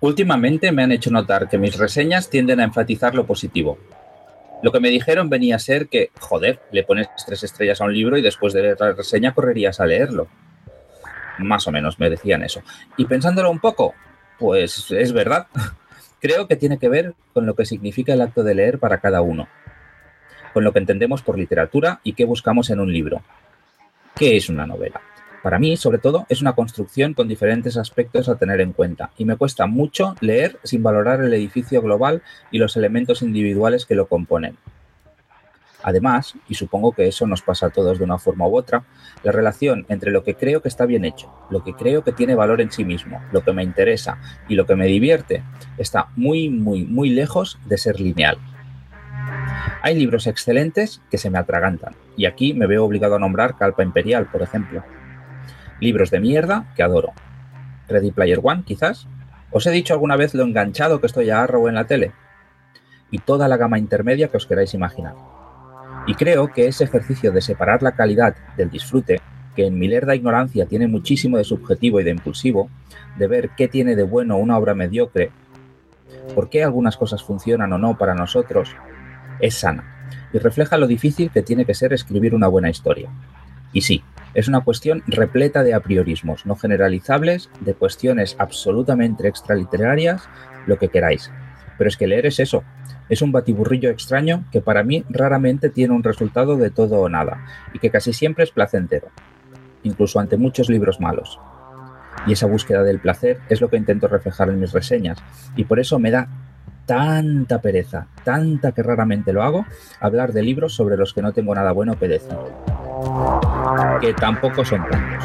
Últimamente me han hecho notar que mis reseñas tienden a enfatizar lo positivo. Lo que me dijeron venía a ser que, joder, le pones tres estrellas a un libro y después de leer la reseña correrías a leerlo. Más o menos me decían eso. Y pensándolo un poco, pues es verdad. Creo que tiene que ver con lo que significa el acto de leer para cada uno, con lo que entendemos por literatura y qué buscamos en un libro. ¿Qué es una novela? Para mí, sobre todo, es una construcción con diferentes aspectos a tener en cuenta y me cuesta mucho leer sin valorar el edificio global y los elementos individuales que lo componen. Además, y supongo que eso nos pasa a todos de una forma u otra, la relación entre lo que creo que está bien hecho, lo que creo que tiene valor en sí mismo, lo que me interesa y lo que me divierte está muy, muy, muy lejos de ser lineal. Hay libros excelentes que se me atragantan, y aquí me veo obligado a nombrar Calpa Imperial, por ejemplo. Libros de mierda que adoro. Ready Player One, quizás. ¿Os he dicho alguna vez lo enganchado que estoy a Arrow en la tele? Y toda la gama intermedia que os queráis imaginar. Y creo que ese ejercicio de separar la calidad del disfrute, que en mi lerda ignorancia tiene muchísimo de subjetivo y de impulsivo, de ver qué tiene de bueno una obra mediocre, por qué algunas cosas funcionan o no para nosotros, es sana y refleja lo difícil que tiene que ser escribir una buena historia. Y sí, es una cuestión repleta de apriorismos, no generalizables, de cuestiones absolutamente extraliterarias, lo que queráis. Pero es que leer es eso, es un batiburrillo extraño que para mí raramente tiene un resultado de todo o nada, y que casi siempre es placentero, incluso ante muchos libros malos. Y esa búsqueda del placer es lo que intento reflejar en mis reseñas, y por eso me da tanta pereza, tanta que raramente lo hago, hablar de libros sobre los que no tengo nada bueno que que tampoco son tantos.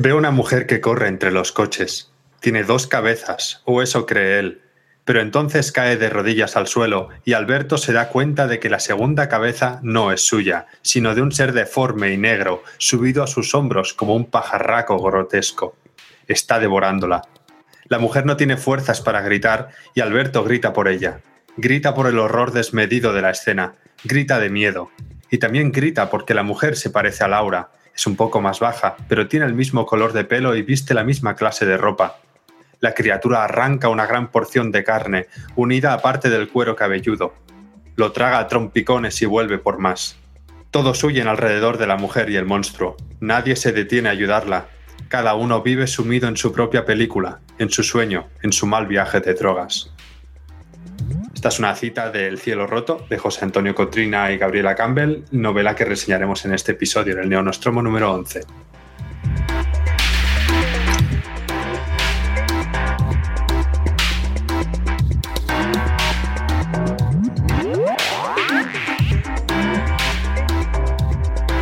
Veo una mujer que corre entre los coches. Tiene dos cabezas, o eso cree él. Pero entonces cae de rodillas al suelo y Alberto se da cuenta de que la segunda cabeza no es suya, sino de un ser deforme y negro, subido a sus hombros como un pajarraco grotesco. Está devorándola. La mujer no tiene fuerzas para gritar y Alberto grita por ella. Grita por el horror desmedido de la escena. Grita de miedo. Y también grita porque la mujer se parece a Laura, es un poco más baja, pero tiene el mismo color de pelo y viste la misma clase de ropa. La criatura arranca una gran porción de carne, unida a parte del cuero cabelludo. Lo traga a trompicones y vuelve por más. Todos huyen alrededor de la mujer y el monstruo. Nadie se detiene a ayudarla. Cada uno vive sumido en su propia película, en su sueño, en su mal viaje de drogas. Esta es una cita del Cielo Roto de José Antonio Cotrina y Gabriela Campbell, novela que reseñaremos en este episodio, en el Neonostromo número 11.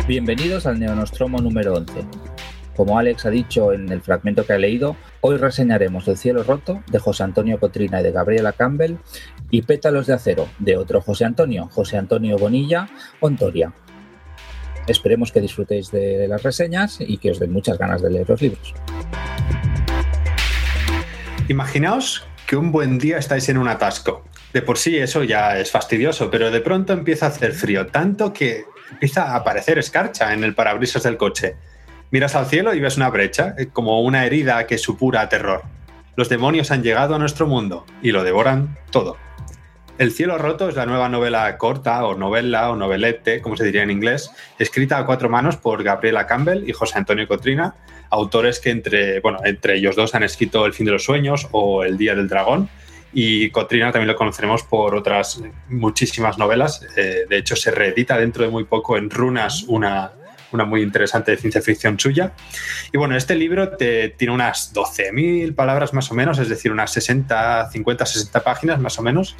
Bienvenidos al Neonostromo número 11. Como Alex ha dicho en el fragmento que ha leído, hoy reseñaremos El cielo roto de José Antonio Cotrina y de Gabriela Campbell y Pétalos de acero de otro José Antonio, José Antonio Bonilla, Ontoria. Esperemos que disfrutéis de las reseñas y que os den muchas ganas de leer los libros. Imaginaos que un buen día estáis en un atasco. De por sí eso ya es fastidioso, pero de pronto empieza a hacer frío, tanto que empieza a aparecer escarcha en el parabrisas del coche. Miras al cielo y ves una brecha, eh, como una herida que supura terror. Los demonios han llegado a nuestro mundo y lo devoran todo. El cielo roto es la nueva novela corta o novela o novelette, como se diría en inglés, escrita a cuatro manos por Gabriela Campbell y José Antonio Cotrina, autores que entre, bueno, entre ellos dos han escrito El fin de los sueños o El día del dragón. Y Cotrina también lo conoceremos por otras muchísimas novelas. Eh, de hecho, se reedita dentro de muy poco en Runas una, una muy interesante de ciencia ficción suya. Y bueno, este libro tiene unas 12.000 palabras más o menos, es decir, unas 60, 50, 60 páginas más o menos.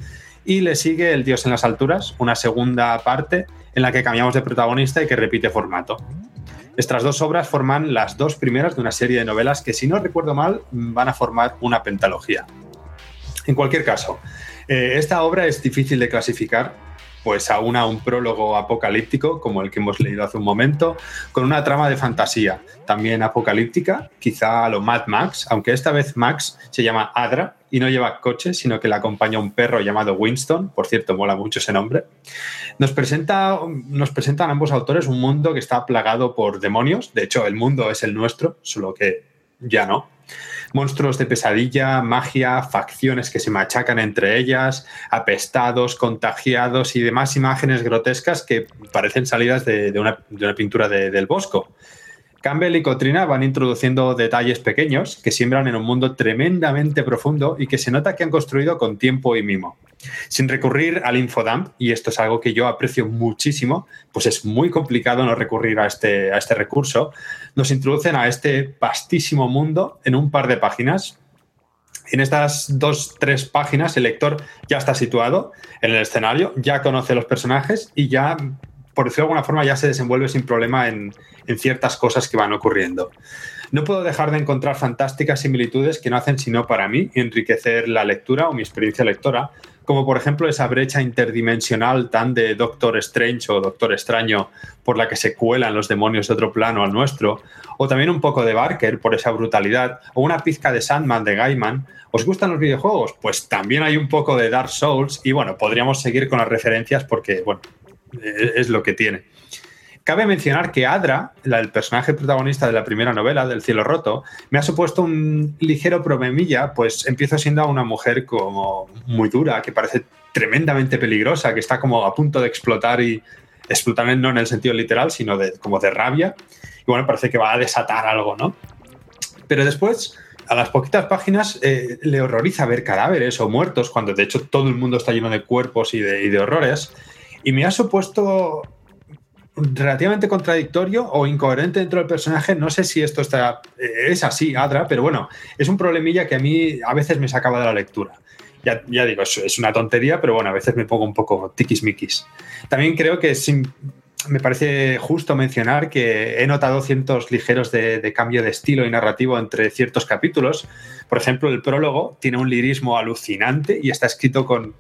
Y le sigue El Dios en las alturas, una segunda parte en la que cambiamos de protagonista y que repite formato. Estas dos obras forman las dos primeras de una serie de novelas que, si no recuerdo mal, van a formar una pentalogía. En cualquier caso, eh, esta obra es difícil de clasificar pues aúna un prólogo apocalíptico, como el que hemos leído hace un momento, con una trama de fantasía, también apocalíptica, quizá a lo Mad Max, aunque esta vez Max se llama Adra y no lleva coche, sino que le acompaña un perro llamado Winston, por cierto, mola mucho ese nombre. Nos, presenta, nos presentan ambos autores un mundo que está plagado por demonios, de hecho el mundo es el nuestro, solo que ya no monstruos de pesadilla, magia, facciones que se machacan entre ellas, apestados, contagiados y demás imágenes grotescas que parecen salidas de, una, pintura del Bosco. Campbell y Cotrina van introduciendo detalles pequeños que siembran en un mundo tremendamente profundo y que se nota que han construido con tiempo y mimo. Sin recurrir al infodump, y esto es algo que yo aprecio muchísimo, pues es muy complicado no recurrir a este, a este recurso, nos introducen a este vastísimo mundo en un par de páginas. En estas dos, tres páginas el lector ya está situado en el escenario, ya conoce los personajes y ya, por decirlo de alguna forma, ya se desenvuelve sin problema en, en ciertas cosas que van ocurriendo. No puedo dejar de encontrar fantásticas similitudes que no hacen sino para mí enriquecer la lectura o mi experiencia lectora, como por ejemplo esa brecha interdimensional tan de Doctor Strange o Doctor Extraño por la que se cuelan los demonios de otro plano al nuestro, o también un poco de Barker por esa brutalidad, o una pizca de Sandman de Gaiman. ¿Os gustan los videojuegos? Pues también hay un poco de Dark Souls y bueno, podríamos seguir con las referencias porque, bueno, es lo que tiene. Cabe mencionar que Adra, el personaje protagonista de la primera novela, del cielo roto, me ha supuesto un ligero problemilla, pues empiezo siendo una mujer como muy dura, que parece tremendamente peligrosa, que está como a punto de explotar y explotar no en el sentido literal, sino de, como de rabia. Y bueno, parece que va a desatar algo, ¿no? Pero después, a las poquitas páginas, eh, le horroriza ver cadáveres o muertos, cuando de hecho todo el mundo está lleno de cuerpos y de horrores. Y me ha supuesto relativamente contradictorio o incoherente dentro del personaje. No sé si esto está, eh, es así, Adra, pero bueno, es un problemilla que a mí a veces me sacaba de la lectura. Ya, ya digo, es, una tontería, pero bueno, a veces me pongo un poco tiquismiquis. También creo que me parece justo mencionar que he notado cientos ligeros de, de, cambio de estilo y narrativo entre ciertos capítulos. Por ejemplo, el prólogo tiene un lirismo alucinante y está escrito con,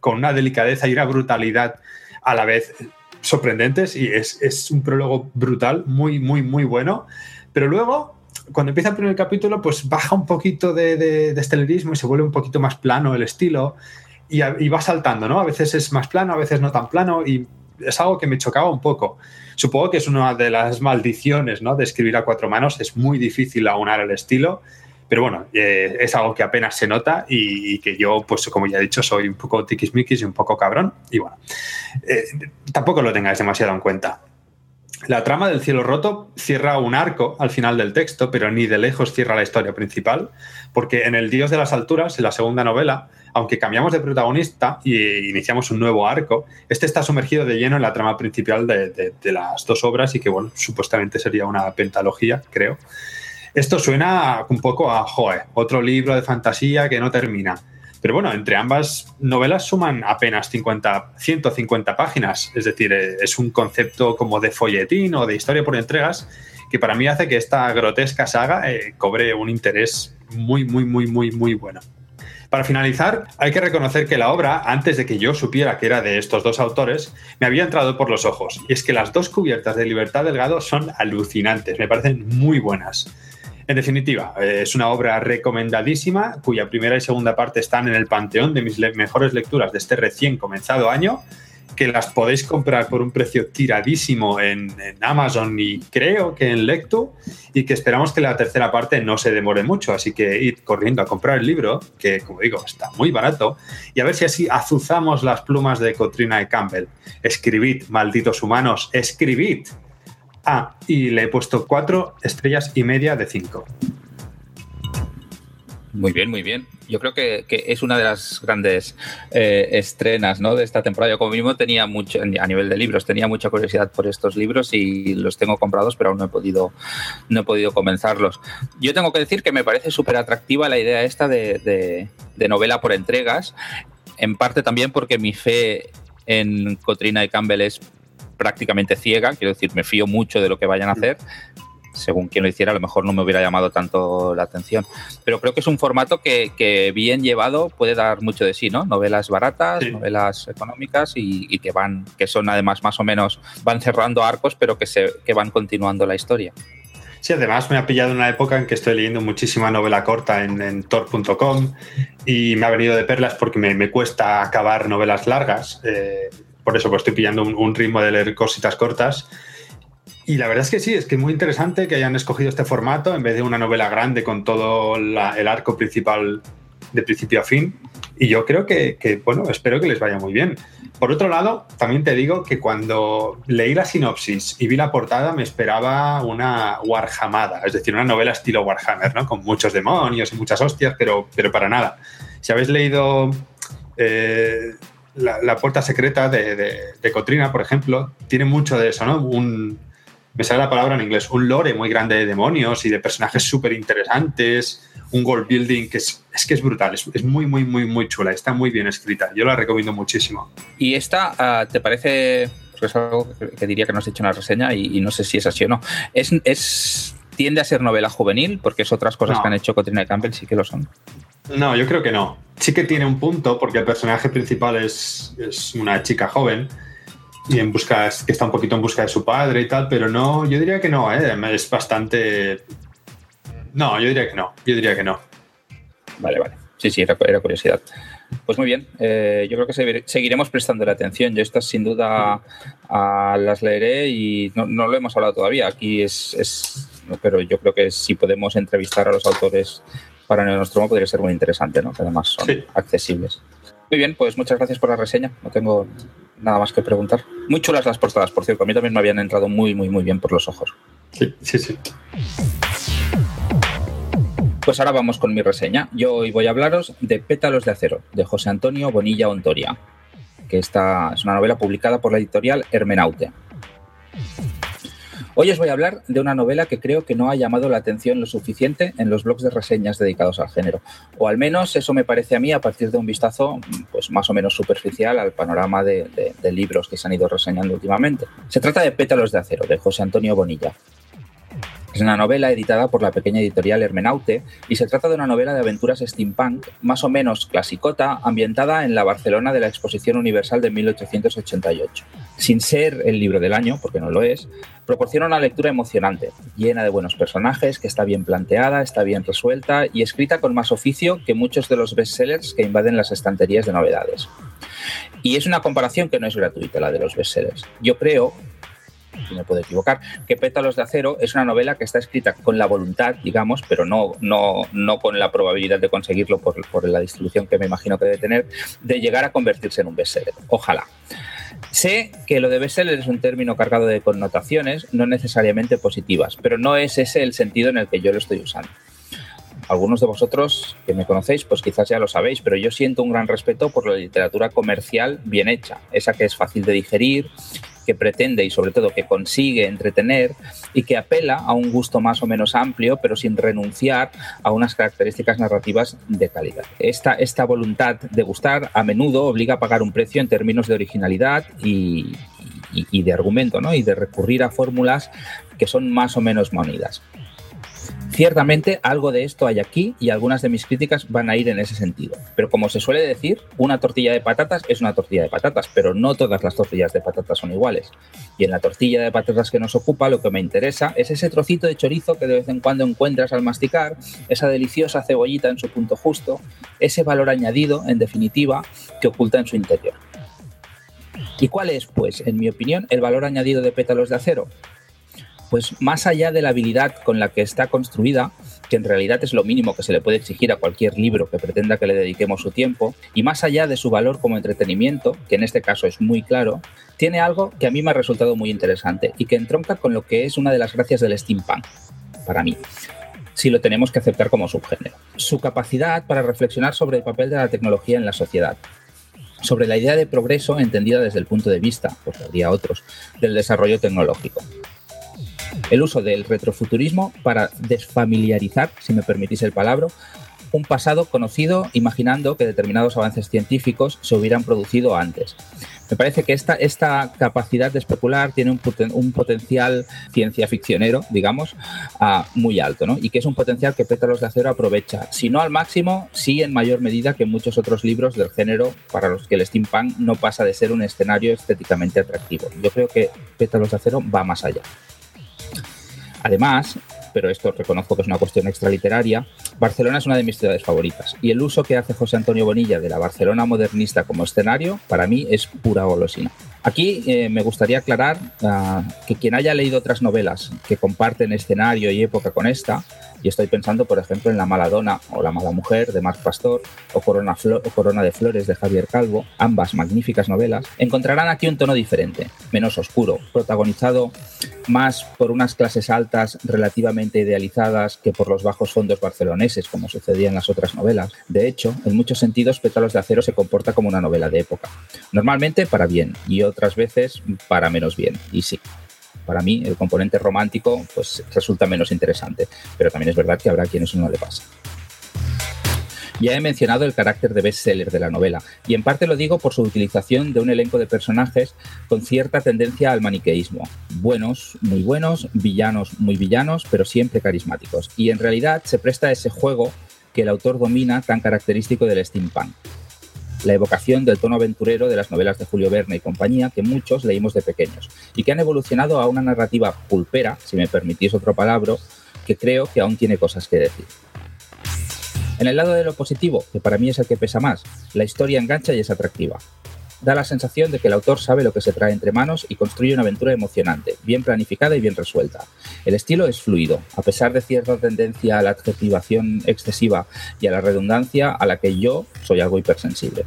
con una delicadeza y una brutalidad a la vez sorprendentes y es, un prólogo brutal, muy, muy, muy bueno. Pero luego, cuando empieza el primer capítulo, pues baja un poquito de, de, estelarismo y se vuelve un poquito más plano el estilo y, y, va saltando, ¿no? A veces es más plano, a veces no tan plano y es algo que me chocaba un poco. Supongo que es una de las maldiciones, ¿no? De escribir a cuatro manos, es muy difícil aunar el estilo pero bueno, eh, es algo que apenas se nota y, que yo, pues como ya he dicho, soy un poco tiquismiquis y un poco cabrón. Y bueno, eh, tampoco lo tengáis demasiado en cuenta. La trama del cielo roto cierra un arco al final del texto, pero ni de lejos cierra la historia principal, porque en El Dios de las Alturas, en la segunda novela, aunque cambiamos de protagonista y iniciamos un nuevo arco, este está sumergido de lleno en la trama principal de, de las dos obras y que, bueno, supuestamente sería una pentalogía, creo. Esto suena un poco a, joe, otro libro de fantasía que no termina. Pero bueno, entre ambas novelas suman apenas 50, 150 páginas, es decir, es un concepto como de folletín o de historia por entregas que para mí hace que esta grotesca saga eh, cobre un interés muy, muy, muy, muy, muy bueno. Para finalizar, hay que reconocer que la obra, antes de que yo supiera que era de estos dos autores, me había entrado por los ojos. Y es que las dos cubiertas de Libertad Delgado son alucinantes, me parecen muy buenas. En definitiva, eh, es una obra recomendadísima, cuya primera y segunda parte están en el panteón de mis mejores lecturas de este recién comenzado año, que las podéis comprar por un precio tiradísimo en, Amazon y creo que en Lecto, y que esperamos que la tercera parte no se demore mucho, así que id corriendo a comprar el libro, que como digo, está muy barato, y a ver si así azuzamos las plumas de Cotrina y Campbell. Escribid, malditos humanos, escribid. Ah, y le he puesto cuatro estrellas y media de cinco. Muy bien, muy bien. Yo creo que, es una de las grandes eh, estrenas ¿no? de esta temporada. Yo como mismo tenía mucho, a nivel de libros, tenía mucha curiosidad por estos libros y los tengo comprados, pero aún no he podido, no he podido comenzarlos. Yo tengo que decir que me parece súper atractiva la idea esta de, novela por entregas, en parte también porque mi fe en Cotrina y Campbell es prácticamente ciega, quiero decir, me fío mucho de lo que vayan a hacer, según quien lo hiciera, a lo mejor no me hubiera llamado tanto la atención. Pero creo que es un formato que, bien llevado puede dar mucho de sí, ¿no? Novelas baratas, novelas económicas y, que van, que son además más o menos, van cerrando arcos, pero que, se, que van continuando la historia. Sí, además me ha pillado una época en que estoy leyendo muchísima novela corta en, tor.com y me ha venido de perlas porque me, cuesta acabar novelas largas. Eh, por eso pues, estoy pillando un ritmo de leer cositas cortas y la verdad es que sí, es que es muy interesante que hayan escogido este formato en vez de una novela grande con todo el arco principal de principio a fin. Y yo creo que, bueno, espero que les vaya muy bien. Por otro lado, también te digo que cuando leí la sinopsis y vi la portada me esperaba una Warhamada, es decir, una novela estilo Warhammer, ¿no? Con muchos demonios y muchas hostias, pero, pero para nada. Si habéis leído eh, la, Puerta Secreta de, de, Cotrina, por ejemplo, tiene mucho de eso, ¿no? Un, me sale la palabra en inglés, un lore muy grande de demonios y de personajes súper interesantes, un world building que es, que es brutal, es, muy, muy, muy, muy chula, está muy bien escrita, yo la recomiendo muchísimo. ¿Y esta ah, te parece, porque es algo que diría que no has hecho una reseña y, no sé si es así o no, es, es, tiende a ser novela juvenil, porque es otras cosas que han hecho Cotrina Campbell sí que lo son. No, yo creo que no. Sí que tiene un punto, porque el personaje principal es, es una chica joven, y en busca, que está un poquito en busca de su padre y tal, pero no, yo diría que no, ¿eh? es bastante... No, yo diría que no, yo diría que no. Vale, vale. Sí, sí, era, curiosidad. Pues muy bien, eh, yo creo que seguiremos prestando la atención. Yo estas sin duda las leeré y no, lo hemos hablado todavía. Aquí es, es, pero yo creo que si podemos entrevistar a los autores para nuestro podría ser muy interesante, ¿no? Que además son accesibles. Muy bien, pues muchas gracias por la reseña. No tengo nada más que preguntar. Muy chulas las portadas, por cierto. A mí también me habían entrado muy, muy, muy bien por los ojos. Sí, sí, sí. Pues ahora vamos con mi reseña. Yo hoy voy a hablaros de Pétalos de Acero, de José Antonio Bonilla Ontoria, que esta es una novela publicada por la editorial Hermenaute. Hoy os voy a hablar de una novela que creo que no ha llamado la atención lo suficiente en los blogs de reseñas dedicados al género, o al menos eso me parece a mí a partir de un vistazo pues más o menos superficial al panorama de, de libros que se han ido reseñando últimamente. Se trata de Pétalos de Acero, de José Antonio Bonilla. Es una novela editada por la pequeña editorial Hermenaute y se trata de una novela de aventuras steampunk más o menos clasicota ambientada en la Barcelona de la Exposición Universal de 1888. Sin ser el libro del año, porque no lo es, proporciona una lectura emocionante, llena de buenos personajes, que está bien planteada, está bien resuelta y escrita con más oficio que muchos de los bestsellers que invaden las estanterías de novedades. Y es una comparación que no es gratuita, la de los bestsellers. Yo creo me puedo equivocar, que Pétalos de Acero es una novela que está escrita con la voluntad, digamos, pero no, no, no con la probabilidad de conseguirlo por, por la distribución que me imagino que debe tener, de llegar a convertirse en un bestseller. Ojalá. Sé que lo de bestseller es un término cargado de connotaciones no necesariamente positivas, pero no es ese el sentido en el que yo lo estoy usando algunos de vosotros que me conocéis, pues quizás ya lo sabéis, pero yo siento un gran respeto por la literatura comercial bien hecha, esa que es fácil de digerir, que pretende y sobre todo que consigue entretener y que apela a un gusto más o menos amplio, pero sin renunciar a unas características narrativas de calidad. Esta, esta voluntad de gustar a menudo obliga a pagar un precio en términos de originalidad y, de argumento, ¿no? y de recurrir a fórmulas que son más o menos monidas. Ciertamente algo de esto hay aquí y algunas de mis críticas van a ir en ese sentido. Pero como se suele decir, una tortilla de patatas es una tortilla de patatas, pero no todas las tortillas de patatas son iguales. Y en la tortilla de patatas que nos ocupa lo que me interesa es ese trocito de chorizo que de vez en cuando encuentras al masticar, esa deliciosa cebollita en su punto justo, ese valor añadido, en definitiva, que oculta en su interior. ¿Y cuál es, pues, en mi opinión, el valor añadido de pétalos de acero? Pues más allá de la habilidad con la que está construida, que en realidad es lo mínimo que se le puede exigir a cualquier libro que pretenda que le dediquemos su tiempo, y más allá de su valor como entretenimiento, que en este caso es muy claro, tiene algo que a mí me ha resultado muy interesante y que entronca con lo que es una de las gracias del steampunk, para mí. si lo tenemos que aceptar como subgénero. Su capacidad para reflexionar sobre el papel de la tecnología en la sociedad, sobre la idea de progreso entendida desde el punto de vista, pues habría otros, del desarrollo tecnológico. El uso del retrofuturismo para desfamiliarizar, si me permitís el palabra, un pasado conocido imaginando que determinados avances científicos se hubieran producido antes. Me parece que esta, capacidad de especular tiene un, potencial ciencia ficcionero, digamos, ah, muy alto, ¿no? Y que es un potencial que Pétalos de Acero aprovecha, si no al máximo, sí en mayor medida que muchos otros libros del género para los que el steampunk no pasa de ser un escenario estéticamente atractivo. Yo creo que Pétalos de Acero va más allá. Además, pero esto reconozco que es una cuestión extraliteraria, Barcelona es una de mis ciudades favoritas y el uso que hace José Antonio Bonilla de la Barcelona modernista como escenario para mí es pura golosina. Aquí eh, me gustaría aclarar ah, que quien haya leído otras novelas que comparten escenario y época con esta, y estoy pensando, por ejemplo, en La Maladona o La Mala Mujer de Marc Pastor o Corona, o Corona de Flores de Javier Calvo, ambas magníficas novelas, encontrarán aquí un tono diferente, menos oscuro, protagonizado más por unas clases altas relativamente idealizadas que por los bajos fondos barceloneses, como sucedía en las otras novelas. De hecho, en muchos sentidos, Pétalos de Acero se comporta como una novela de época. Normalmente para bien y otras veces para menos bien. Y sí, para mí el componente romántico pues resulta menos interesante, pero también es verdad que habrá quienes no le pasa. Ya he mencionado el carácter de bestseller de la novela, y en parte lo digo por su utilización de un elenco de personajes con cierta tendencia al maniqueísmo. Buenos, muy buenos, villanos, muy villanos, pero siempre carismáticos. Y en realidad se presta ese juego que el autor domina tan característico del steampunk la evocación del tono aventurero de las novelas de Julio Verne y compañía que muchos leímos de pequeños y que han evolucionado a una narrativa pulpera, si me permitís otro palabra, que creo que aún tiene cosas que decir. En el lado de lo positivo, que para mí es el que pesa más, la historia engancha y es atractiva da la sensación de que el autor sabe lo que se trae entre manos y construye una aventura emocionante, bien planificada y bien resuelta. El estilo es fluido, a pesar de cierta tendencia a la adjetivación excesiva y a la redundancia a la que yo soy algo hipersensible.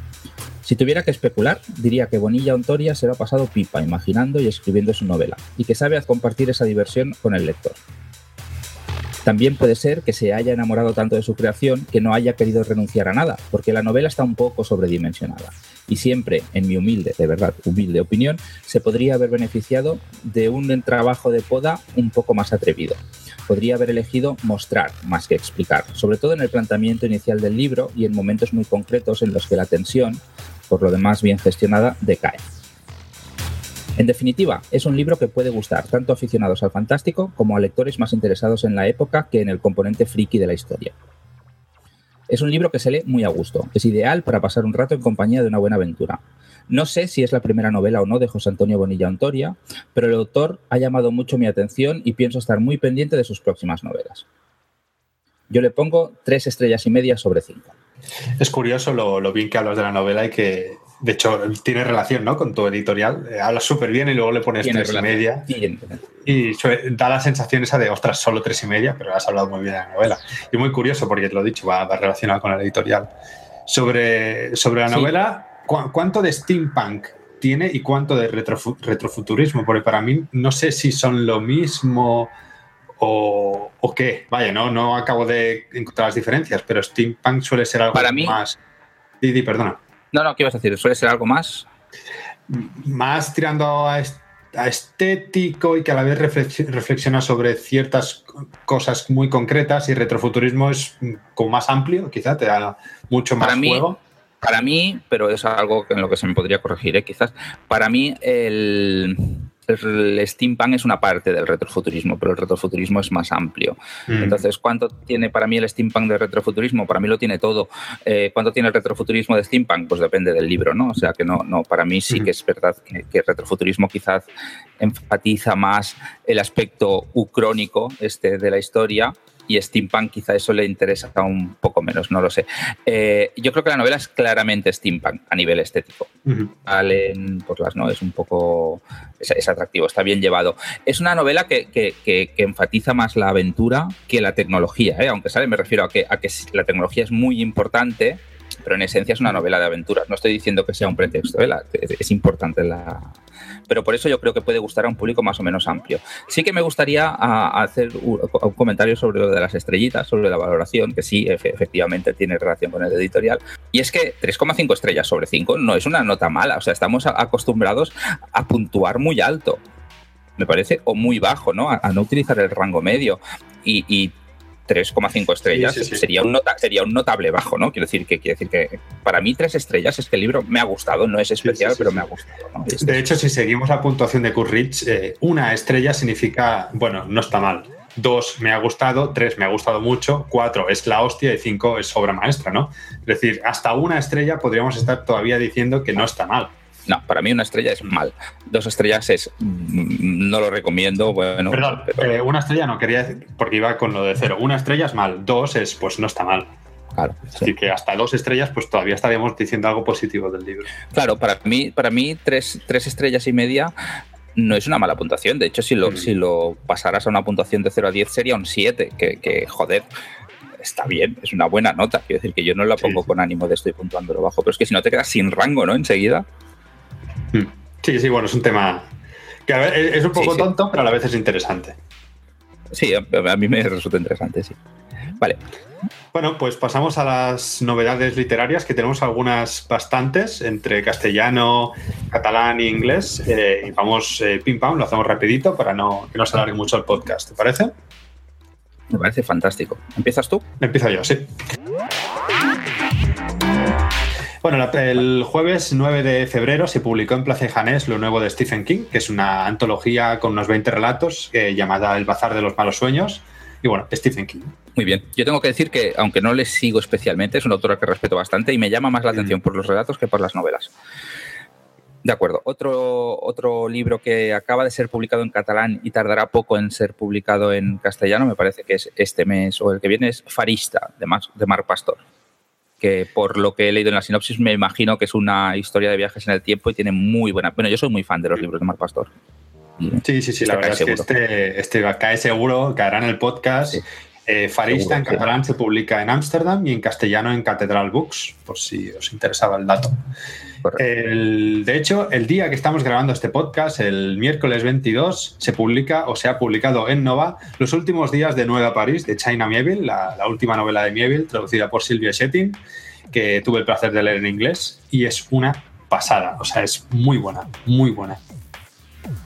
Si tuviera que especular, diría que Bonilla Ontoria se lo ha pasado pipa imaginando y escribiendo su novela, y que sabe compartir esa diversión con el lector. También puede ser que se haya enamorado tanto de su creación que no haya querido renunciar a nada, porque la novela está un poco sobredimensionada. Y siempre, en mi humilde, de verdad, humilde opinión, se podría haber beneficiado de un trabajo de poda un poco más atrevido. Podría haber elegido mostrar más que explicar, sobre todo en el planteamiento inicial del libro y en momentos muy concretos en los que la tensión, por lo demás bien gestionada, decae. En definitiva, es un libro que puede gustar tanto a aficionados al fantástico como a lectores más interesados en la época que en el componente friki de la historia. Es un libro que se lee muy a gusto, es ideal para pasar un rato en compañía de una buena aventura. No sé si es la primera novela o no de José Antonio Bonilla Ontoria, pero el autor ha llamado mucho mi atención y pienso estar muy pendiente de sus próximas novelas. Yo le pongo tres estrellas y media sobre cinco. Es curioso lo, lo bien que hablas de la novela y que de hecho, tiene relación ¿no? con tu editorial. Eh, hablas súper bien y luego le pones tres y media. Y da la sensación esa de, ostras, solo tres y media, pero has hablado muy bien de la novela. Y muy curioso, porque lo he dicho, va, va relacionado con el editorial. Sobre, sobre la novela, ¿cuánto de steampunk tiene y cuánto de retrofuturismo? Porque para mí no sé si son lo mismo o, o qué. Vaya, no, no acabo de encontrar las diferencias, pero steampunk suele ser algo para mí, más... Didi, perdona. No, no, ¿qué ibas a decir? ¿Suele ser algo más? Más tirando a, estético y que a la vez reflexiona sobre ciertas cosas muy concretas y retrofuturismo es como más amplio, quizá te da mucho más para mí, juego. Para mí, pero es algo en lo que se me podría corregir, ¿eh? quizás, para mí el el steampunk es una parte del retrofuturismo, pero el retrofuturismo es más amplio. Mm. Entonces, ¿cuánto tiene para mí el steampunk de retrofuturismo? Para mí lo tiene todo. Eh, ¿Cuánto tiene el retrofuturismo de steampunk? Pues depende del libro, ¿no? O sea, que no, no para mí sí que es verdad que, que, el retrofuturismo quizás enfatiza más el aspecto ucrónico este, de la historia y steampunk quizá eso le interesa un poco menos, no lo sé. Eh, yo creo que la novela es claramente steampunk a nivel estético. Allen, pues las no, es un poco, es, atractivo, está bien llevado. Es una novela que, que, enfatiza más la aventura que la tecnología, ¿eh? aunque sale, me refiero a que, a que la tecnología es muy importante, pero en esencia es una novela de aventuras. No estoy diciendo que sea un pretexto, ¿eh? es importante la... Pero por eso yo creo que puede gustar a un público más o menos amplio. Sí que me gustaría hacer un, comentario sobre lo de las estrellitas, sobre la valoración, que sí, efectivamente tiene relación con el editorial. Y es que 3,5 estrellas sobre 5 no es una nota mala, o sea, estamos acostumbrados a puntuar muy alto me parece, o muy bajo, ¿no? A, no utilizar el rango medio. Y, 3,5 estrellas Sería, un nota, sería un notable bajo, ¿no? Quiero decir que quiero decir que para mí tres estrellas es que el libro me ha gustado, no es especial, pero me ha gustado. De hecho, si seguimos la puntuación de Currich, eh, una estrella significa, bueno, no está mal. Dos me ha gustado, tres me ha gustado mucho, cuatro es la hostia y cinco es obra maestra, ¿no? Es decir, hasta una estrella podríamos estar todavía diciendo que no está mal. No, para mí una estrella es mal. Dos estrellas es. Mm, no lo recomiendo. Bueno, Perdón, eh, una estrella no quería decir, porque iba con lo de cero. Una estrella es mal, dos es, pues no está mal. Claro. Así que hasta dos estrellas, pues todavía estaríamos diciendo algo positivo del libro. Claro, para mí, para mí tres, tres estrellas y media no es una mala puntuación. De hecho, si lo, mm. si lo pasaras a una puntuación de 0 a 10 sería un 7, que, que joder, está bien, es una buena nota. Quiero decir que yo no la pongo con ánimo de estoy puntuando lo bajo, pero es que si no te quedas sin rango, ¿no? Enseguida. Sí, sí, bueno, es un tema que es un poco tonto, pero a la vez es interesante. Sí, a mí me resulta interesante, sí. Vale. Bueno, pues pasamos a las novedades literarias, que tenemos algunas bastantes entre castellano, catalán e inglés. Eh, y vamos eh, pim pam, lo hacemos rapidito para no, que no se alargue mucho el podcast. ¿Te parece? Me parece fantástico. ¿Empiezas tú? Empiezo yo, sí. Bueno, el jueves 9 de febrero se publicó en Plaza Janés lo nuevo de Stephen King, que es una antología con unos 20 relatos eh, llamada El Bazar de los Malos Sueños. Y bueno, Stephen King. Muy bien. Yo tengo que decir que, aunque no le sigo especialmente, es un autor que respeto bastante y me llama más la atención por los relatos que por las novelas. De acuerdo. Otro, otro libro que acaba de ser publicado en catalán y tardará poco en ser publicado en castellano, me parece que es este mes o el que viene, es Farista, de, de Mar Pastor que por lo que he leído en la sinopsis me imagino que es una historia de viajes en el tiempo y tiene muy buena... Bueno, yo soy muy fan de los libros de Mar Pastor. Sí, sí, sí, la verdad es que este, este, cae seguro, caerá en el podcast. Eh, Farista en catalán se publica en Ámsterdam y en castellano en Catedral Books, por si os interesaba el dato. El, de hecho, el día que estamos grabando este podcast, el miércoles 22, se publica o se ha publicado en Nova Los últimos días de Nueva París de China Mieville, la, última novela de Mieville, traducida por Silvia Shettin, que tuve el placer de leer en inglés y es una pasada. O sea, es muy buena, muy buena.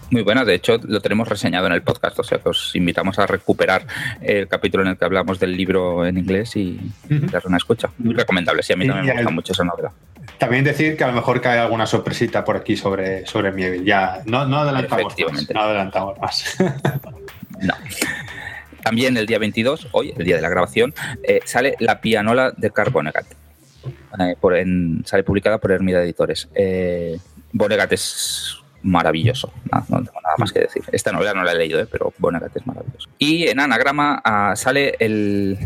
Muy buena, de hecho lo tenemos reseñado en el podcast, o sea que os invitamos a recuperar el capítulo en el que hablamos del libro en inglés y dar una escucha. Muy recomendable, sí, a mí también me gusta mucho esa novela. También decir que a lo mejor cae alguna sorpresita por aquí sobre, sobre Mieville. Ya, no, no adelantamos más. No adelantamos más. no. También el día 22, hoy, el día de la grabación, eh, sale La pianola de Carbonegat. Eh, por sale publicada por Hermida Editores. Eh, Bonegat es maravilloso. No, tengo nada más que decir. Esta novela no la he leído, pero Bonegat es maravilloso. Y en Anagrama ah, sale el,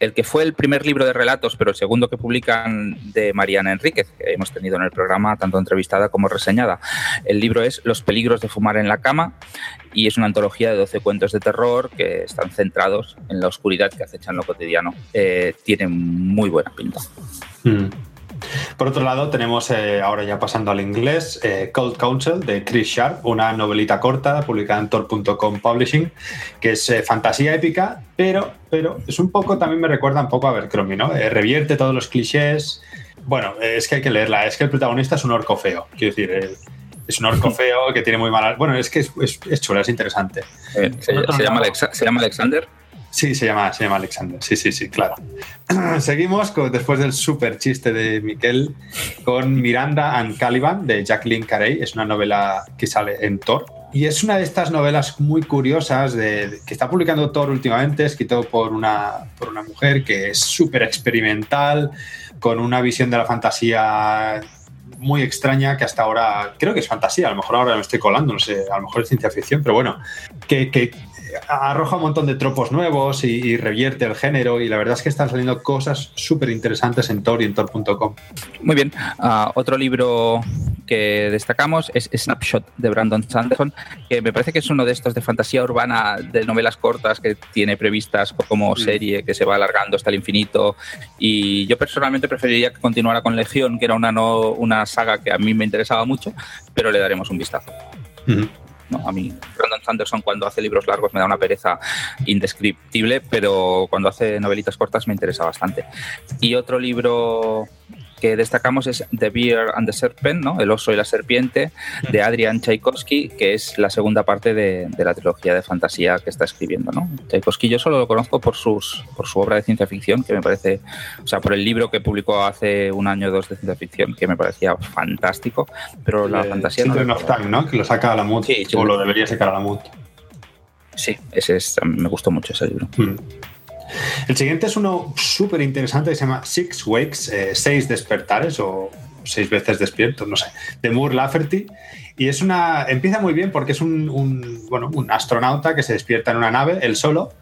el que fue el primer libro de relatos, pero el segundo que publican de Mariana Enríquez, que hemos tenido en el programa, tanto entrevistada como reseñada. El libro es Los peligros de fumar en la cama y es una antología de 12 cuentos de terror que están centrados en la oscuridad que acecha en lo cotidiano. Eh, tiene muy buena pinta. Mm. Por otro lado, tenemos, eh, ahora ya pasando al inglés, eh, Cold Counsel de Chris Sharp, una novelita corta publicada en Tor.com Publishing, que es eh, fantasía épica, pero, pero es un poco, también me recuerda un poco a Abercrombie, ¿no? revierte todos los clichés. Bueno, es que hay que leerla, es que el protagonista es un orco feo, quiero decir, es un orco feo que tiene muy mala... Bueno, es que es, es, chula, es interesante. ¿Se, llama ¿Se llama Alexander? Sí, se llama, se llama Alexander. Sí, sí, sí, claro. Seguimos después del súper chiste de Miquel con Miranda and Caliban de Jacqueline Carey. Es una novela que sale en Thor. Y es una de estas novelas muy curiosas de, que está publicando Thor últimamente, escrito por una, por una mujer que es súper experimental, con una visión de la fantasía muy extraña que hasta ahora creo que es fantasía, a lo mejor ahora me estoy colando, no sé, a lo mejor es ciencia ficción, pero bueno, que arroja un montón de tropos nuevos y, revierte el género y la verdad es que están saliendo cosas súper interesantes en Tor y en Tor.com. Muy bien. Ah, otro libro que destacamos es Snapshot de Brandon Sanderson, que me parece que es uno de estos de fantasía urbana de novelas cortas que tiene previstas como mm. serie que se va alargando hasta el infinito. Y yo personalmente preferiría que continuara con Legión, que era una, no, una saga que a mí me interesaba mucho, pero le daremos un vistazo. ¿No? A mí, Brandon Sanderson, cuando hace libros largos, me da una pereza indescriptible, pero cuando hace novelitas cortas me interesa bastante. Y otro libro que destacamos es The Bear and the Serpent, ¿no? El oso y la serpiente, de Adrian Tchaikovsky, que es la segunda parte de, la trilogía de fantasía que está escribiendo. ¿no? Tchaikovsky yo solo lo conozco por, sus, por su obra de ciencia ficción, que me parece, o sea, por el libro que publicó hace un año o dos de ciencia ficción, que me parecía fantástico, pero la fantasía... Children of Time, ¿no? Que lo saca a la MUT, sí, o lo debería sacar a la MUT. Sí, ese es, me gustó mucho ese libro. Mm. El siguiente es uno súper interesante que se llama Six Wakes, eh, seis despertares o seis veces despierto, no sé, de Moore Lafferty. Y es una. Empieza muy bien porque es un, bueno, un astronauta que se despierta en una nave, él solo,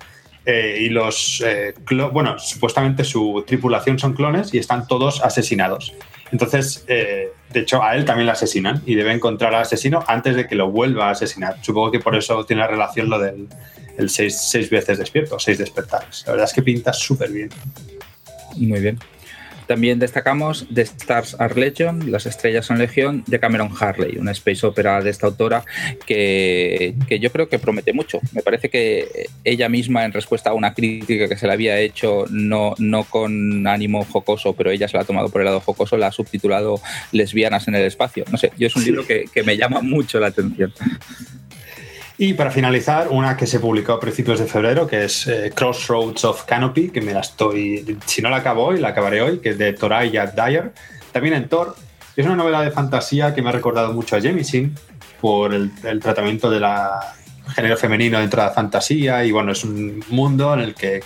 eh, y los. Eh, bueno, supuestamente su tripulación son clones y están todos asesinados. Entonces, de hecho, a él también le asesinan y debe encontrar al asesino antes de que lo vuelva a asesinar. Supongo que por eso tiene relación lo del el seis, seis veces despierto, seis despertares. La verdad es que pinta súper bien. Muy bien. También destacamos The Stars Are Legion, Las Estrellas son Legión, de Cameron Harley, una space opera de esta autora que, que, yo creo que promete mucho. Me parece que ella misma, en respuesta a una crítica que se le había hecho, no, no con ánimo jocoso, pero ella se la ha tomado por el lado jocoso, la ha subtitulado Lesbianas en el espacio. No sé, yo es un libro que, que me llama mucho la atención. Y para finalizar, una que se publicó a principios de febrero, que es eh, Crossroads of Canopy, que me la estoy, si no la acabo hoy, la acabaré hoy, que es de Toraya Dyer, también en Thor. Es una novela de fantasía que me ha recordado mucho a Jemisin por el, tratamiento del género femenino dentro de la fantasía y bueno, es un mundo en el que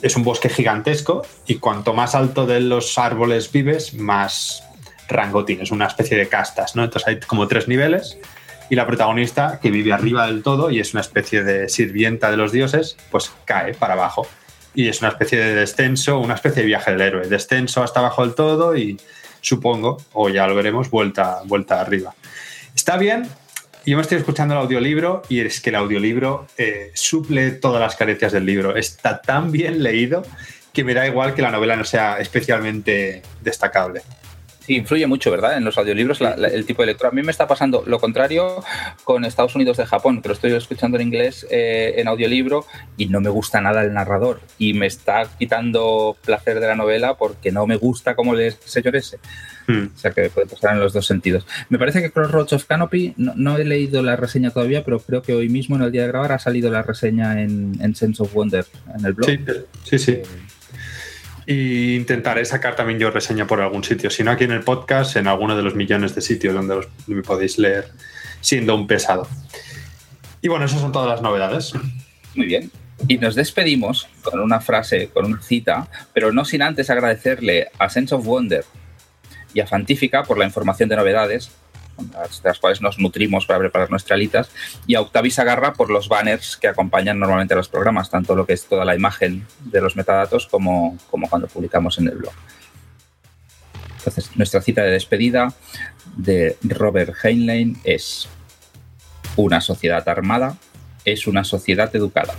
es un bosque gigantesco y cuanto más alto de los árboles vives, más rango tienes, una especie de castas, ¿no? Entonces hay como tres niveles y la protagonista, que vive arriba del todo y es una especie de sirvienta de los dioses, pues cae para abajo. Y es una especie de descenso, una especie de viaje del héroe. Descenso hasta abajo del todo y supongo, o ya lo veremos, vuelta, vuelta arriba. Está bien. Yo me estoy escuchando el audiolibro y es que el audiolibro eh, suple todas las carencias del libro. Está tan bien leído que me da igual que la novela no sea especialmente destacable. Sí, influye mucho, ¿verdad? En los audiolibros el tipo de lectura. A mí me está pasando lo contrario con Estados Unidos de Japón, que lo estoy escuchando en inglés eh, en audiolibro y no me gusta nada el narrador y me está quitando placer de la novela porque no me gusta cómo le señor ese. Hmm. O sea que puede pasar en los dos sentidos. Me parece que Crossroads of Canopy, no, he leído la reseña todavía, pero creo que hoy mismo en el día de grabar ha salido la reseña en, Sense of Wonder en el blog. Sí, sí. sí. Eh, y intentaré sacar también yo reseña por algún sitio. Si no, aquí en el podcast, en alguno de los millones de sitios donde me podéis leer siendo un pesado. Y bueno, esas son todas las novedades. Muy bien. Y nos despedimos con una frase, con una cita, pero no sin antes agradecerle a Sense of Wonder y a Fantífica por la información de novedades de las cuales nos nutrimos para preparar nuestras alitas, y a Octavis Agarra por los banners que acompañan normalmente los programas, tanto lo que es toda la imagen de los metadatos como, como cuando publicamos en el blog. Entonces, nuestra cita de despedida de Robert Heinlein es una sociedad armada es una sociedad educada.